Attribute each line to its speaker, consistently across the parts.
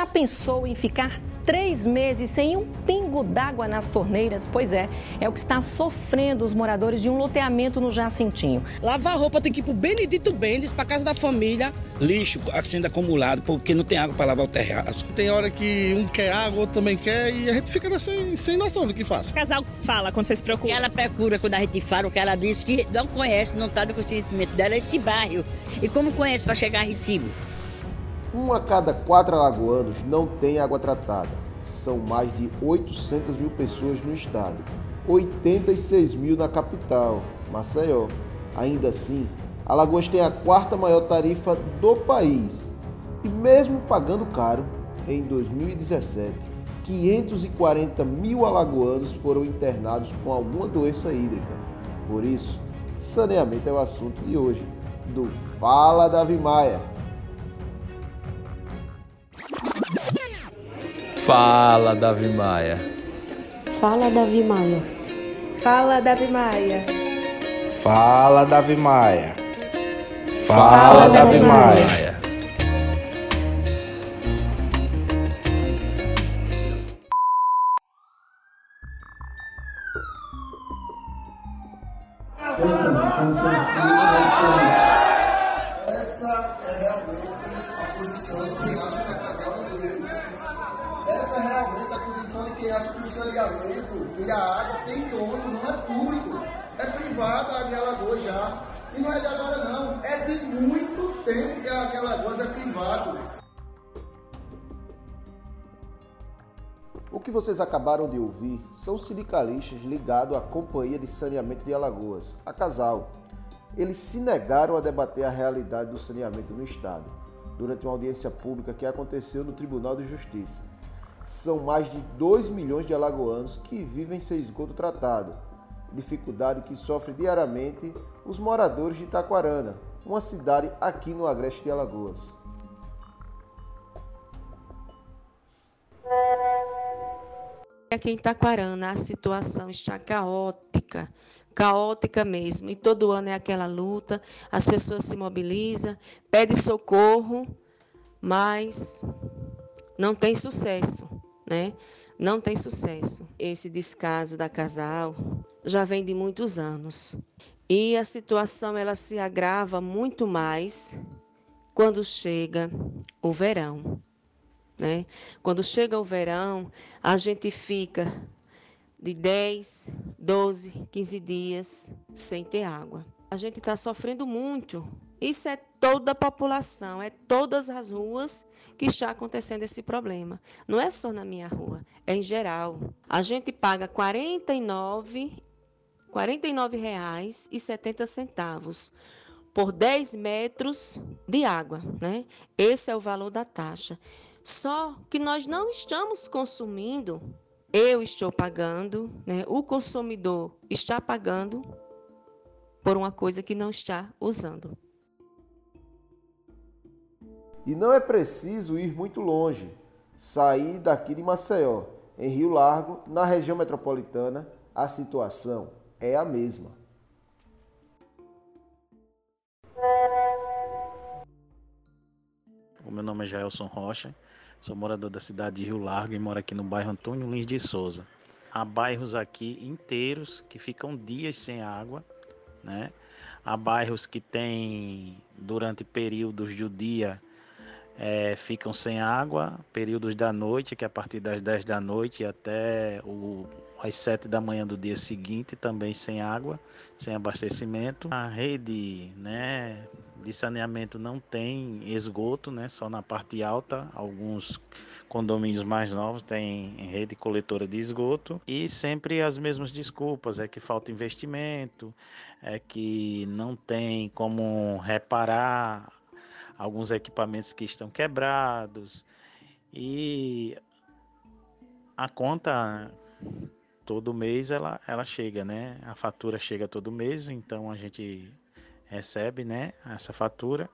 Speaker 1: já pensou em ficar três meses sem um pingo d'água nas torneiras? Pois é, é o que está sofrendo os moradores de um loteamento no Jacintinho.
Speaker 2: Lavar roupa tem que ir pro Benedito Bendes, pra casa da família.
Speaker 3: Lixo sendo acumulado, porque não tem água para lavar o terraço.
Speaker 4: Tem hora que um quer água, outro também quer, e a gente fica sem, sem noção do que faz.
Speaker 5: O casal fala quando vocês procuram?
Speaker 6: Ela procura quando a gente fala, o que ela diz que não conhece, não está no conhecimento dela esse bairro. E como conhece para chegar a Recibo?
Speaker 7: Um a cada quatro alagoanos não tem água tratada. São mais de 800 mil pessoas no estado, 86 mil na capital, Maceió. Ainda assim, Alagoas tem a quarta maior tarifa do país. E mesmo pagando caro, em 2017, 540 mil alagoanos foram internados com alguma doença hídrica. Por isso, saneamento é o assunto de hoje, do Fala Davi Maia.
Speaker 8: Fala, Davi Maia.
Speaker 9: Fala, Davi Maia.
Speaker 10: Fala, Davi Maia.
Speaker 11: Fala, Davi Maia.
Speaker 8: Fala, Fala Davi, Davi Maia.
Speaker 12: Posição de quem acha que o saneamento e a água tem dono, não é público. É privada a de Alagoas já. E não é de agora não, é de muito tempo que a de Alagoas é privado.
Speaker 7: O que vocês acabaram de ouvir são sindicalistas ligados à Companhia de Saneamento de Alagoas, a Casal. Eles se negaram a debater a realidade do saneamento no Estado, durante uma audiência pública que aconteceu no Tribunal de Justiça. São mais de 2 milhões de alagoanos que vivem sem esgoto tratado, dificuldade que sofre diariamente os moradores de Itaquarana, uma cidade aqui no agreste de Alagoas.
Speaker 13: Aqui em Itaquarana a situação está caótica, caótica mesmo. E todo ano é aquela luta, as pessoas se mobilizam, pedem socorro, mas não tem sucesso, né? Não tem sucesso. Esse descaso da casal já vem de muitos anos. E a situação ela se agrava muito mais quando chega o verão. Né? Quando chega o verão, a gente fica de 10, 12, 15 dias sem ter água. A gente está sofrendo muito. Isso é toda a população, é todas as ruas que está acontecendo esse problema. Não é só na minha rua, é em geral. A gente paga R$ 49, R$ 49,70 por 10 metros de água. Né? Esse é o valor da taxa. Só que nós não estamos consumindo, eu estou pagando, né? o consumidor está pagando por uma coisa que não está usando.
Speaker 7: E não é preciso ir muito longe, sair daqui de Maceió, em Rio Largo, na região metropolitana, a situação é a mesma.
Speaker 14: O meu nome é Jaelson Rocha, Sou morador da cidade de Rio Largo e moro aqui no bairro Antônio Lins de Souza. Há bairros aqui inteiros que ficam dias sem água, né? Há bairros que têm, durante períodos do dia, é, ficam sem água, períodos da noite, que é a partir das 10 da noite até o, às 7 da manhã do dia seguinte, também sem água, sem abastecimento. A rede né, de saneamento não tem esgoto, né, só na parte alta. Alguns condomínios mais novos têm rede coletora de esgoto e sempre as mesmas desculpas, é que falta investimento, é que não tem como reparar alguns equipamentos que estão quebrados e a conta todo mês ela, ela chega, né? A fatura chega todo mês, então a gente recebe, né, essa fatura,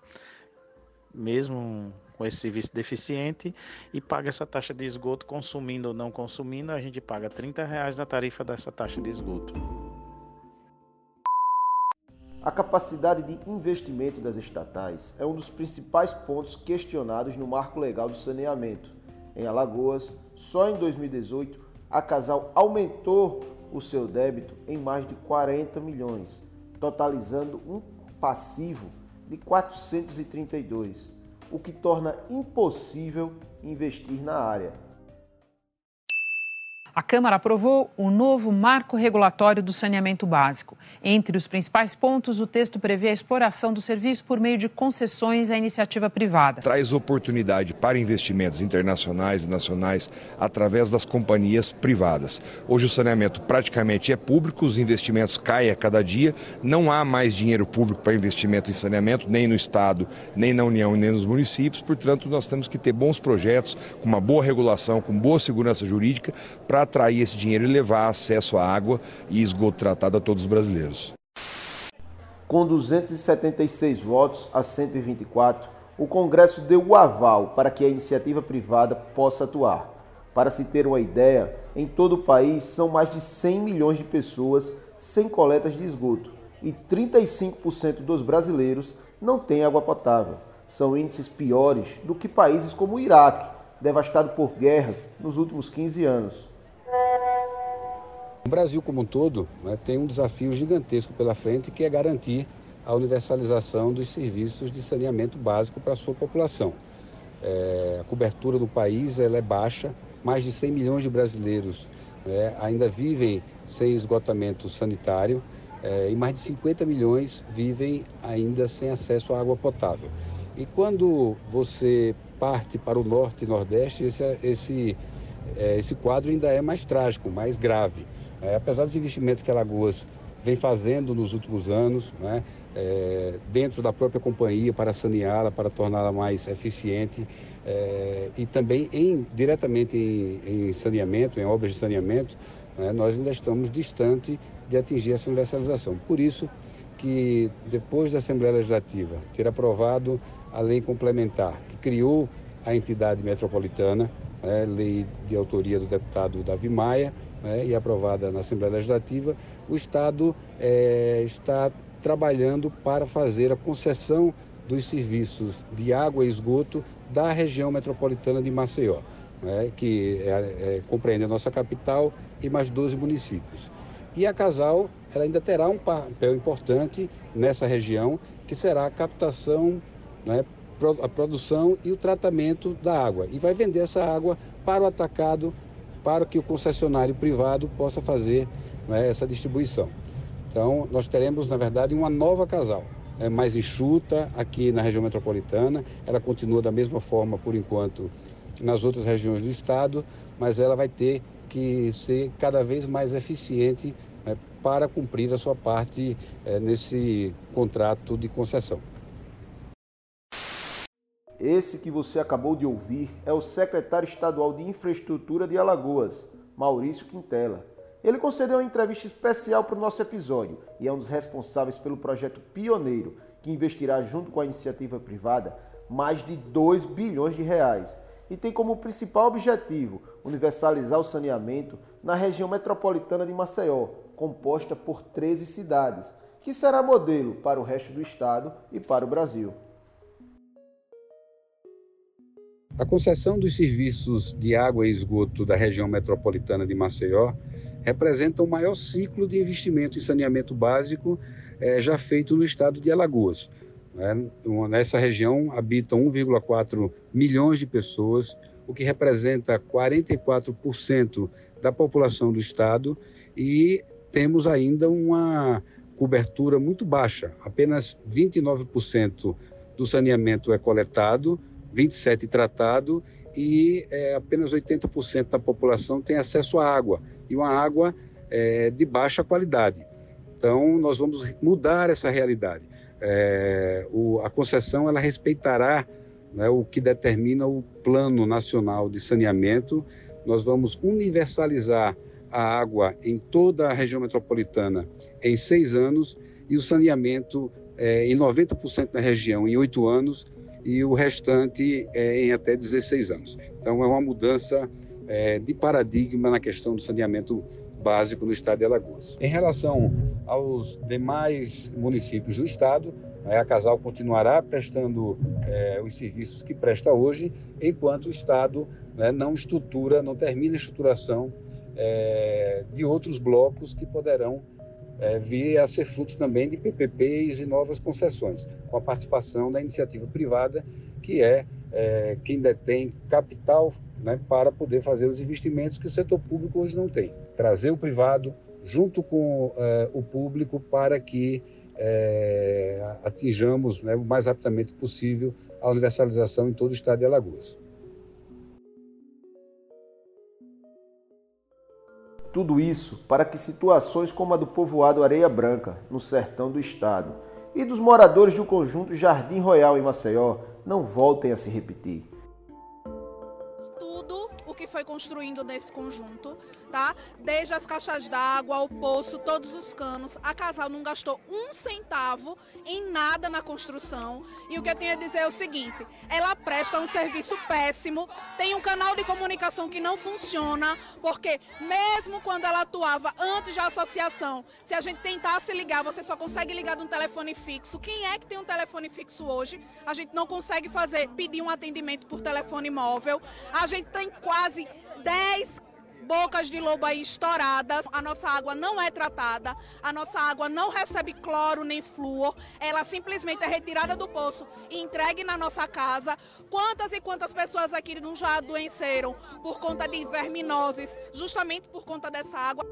Speaker 14: mesmo com esse serviço deficiente, e paga essa taxa de esgoto, consumindo ou não consumindo, a gente paga 30 reais na tarifa dessa taxa de esgoto.
Speaker 7: A capacidade de investimento das estatais é um dos principais pontos questionados no marco legal do saneamento, Em Alagoas, só em 2018, a Casal aumentou o seu débito em mais de 40 milhões, totalizando um passivo de 432, o que torna impossível investir na área.
Speaker 15: A Câmara aprovou o novo marco regulatório do saneamento básico. Entre os principais pontos, o texto prevê a exploração do serviço por meio de concessões à iniciativa privada.
Speaker 16: Traz oportunidade para investimentos internacionais e nacionais através das companhias privadas. Hoje o saneamento praticamente é público, os investimentos caem a cada dia, não há mais dinheiro público para investimento em saneamento, nem no Estado, nem na União, nem nos municípios, portanto, nós temos que ter bons projetos, com uma boa regulação, com boa segurança jurídica, para atrair esse dinheiro e levar acesso à água e esgoto tratado a todos os brasileiros.
Speaker 7: Com 276 votos a 124, o Congresso deu o aval para que a iniciativa privada possa atuar. Para se ter uma ideia, em todo o país são mais de 100 milhões de pessoas sem coletas de esgoto e 35% dos brasileiros não têm água potável. São índices piores do que países como o Iraque, devastado por guerras nos últimos 15 anos.
Speaker 17: O Brasil como um todo né, tem um desafio gigantesco pela frente que é garantir a universalização dos serviços de saneamento básico para a sua população. É, a cobertura do país ela é baixa, mais de 100 milhões de brasileiros né, ainda vivem sem esgotamento sanitário é, e mais de 50 milhões vivem ainda sem acesso à água potável. E quando você parte para o norte e nordeste, esse, esse, é, esse quadro ainda é mais trágico, mais grave. É, apesar dos investimentos que a Lagoas vem fazendo nos últimos anos, né, é, dentro da própria companhia para saneá-la, para torná-la mais eficiente é, e também em, diretamente em, em, saneamento, em obras de saneamento, né, nós ainda estamos distante de atingir essa universalização. Por isso que depois da Assembleia Legislativa ter aprovado a lei complementar que criou a entidade metropolitana, né, lei de autoria do deputado Davi Maia, né, e aprovada na Assembleia Legislativa, o Estado é, está trabalhando para fazer a concessão dos serviços de água e esgoto da região metropolitana de Maceió, né, que é, é, compreende a nossa capital e mais 12 municípios. E a Casal ela ainda terá um papel importante nessa região, que será a captação, né, a produção e o tratamento da água. E vai vender essa água para o atacado para que o concessionário privado possa fazer né, essa distribuição. Então, nós teremos, na verdade, uma nova casal, é mais enxuta aqui na região metropolitana. Ela continua da mesma forma, por enquanto, nas outras regiões do estado, mas ela vai ter que ser cada vez mais eficiente né, para cumprir a sua parte é, nesse contrato de concessão.
Speaker 7: Esse que você acabou de ouvir é o secretário estadual de Infraestrutura de Alagoas, Maurício Quintela. Ele concedeu uma entrevista especial para o nosso episódio e é um dos responsáveis pelo projeto Pioneiro, que investirá junto com a iniciativa privada mais de 2 bilhões de reais e tem como principal objetivo universalizar o saneamento na região metropolitana de Maceió, composta por 13 cidades, que será modelo para o resto do estado e para o Brasil.
Speaker 17: A concessão dos serviços de água e esgoto da região metropolitana de Maceió representa o maior ciclo de investimento em saneamento básico eh, já feito no estado de Alagoas. Né? Nessa região habitam 1,4 milhões de pessoas, o que representa 44% da população do estado e temos ainda uma cobertura muito baixa. Apenas 29% do saneamento é coletado 27 tratado e é, apenas 80% da população tem acesso à água e uma água é, de baixa qualidade. Então, nós vamos mudar essa realidade. É, o, a concessão ela respeitará né, o que determina o Plano Nacional de Saneamento. Nós vamos universalizar a água em toda a região metropolitana em seis anos e o saneamento é, em 90% da região em oito anos e o restante é em até 16 anos. Então, é uma mudança é, de paradigma na questão do saneamento básico no estado de Alagoas. Em relação aos demais municípios do estado, A Casal continuará prestando é, os serviços que presta hoje, enquanto o Estado né, não estrutura, não termina a estruturação é, de outros blocos que poderão é, vir a ser fruto também de PPPs e novas concessões, com a participação da iniciativa privada, que é, é quem detém capital né, para poder fazer os investimentos que o setor público hoje não tem. Trazer o privado junto com é, o público para que é, atinjamos né, o mais rapidamente possível a universalização em todo o estado de Alagoas.
Speaker 7: Tudo isso para que situações como a do povoado Areia Branca, no sertão do estado, e dos moradores do conjunto Jardim Royal em Maceió não voltem a se repetir
Speaker 18: foi construindo nesse conjunto, tá? Desde as caixas d'água, o poço, todos os canos. A Casal não gastou um centavo em nada na construção. E o que eu tenho a dizer é o seguinte: ela presta um serviço péssimo, tem um canal de comunicação que não funciona, porque mesmo quando ela atuava antes da associação, se a gente tentasse ligar, você só consegue ligar de um telefone fixo. Quem é que tem um telefone fixo hoje? A gente não consegue fazer, pedir um atendimento por telefone móvel. A gente tem quase quase 10 bocas de lobo aí estouradas. A nossa água não é tratada, a nossa água não recebe cloro nem flúor, ela simplesmente é retirada do poço e entregue na nossa casa. Quantas e quantas pessoas aqui não já adoeceram por conta de verminoses, justamente por conta dessa água.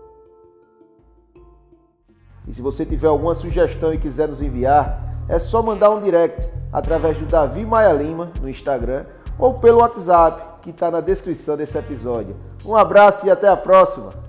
Speaker 7: E se você tiver alguma sugestão e quiser nos enviar, é só mandar um direct através do Davi Maia Lima no Instagram ou pelo WhatsApp que está na descrição desse episódio. Um abraço e até a próxima!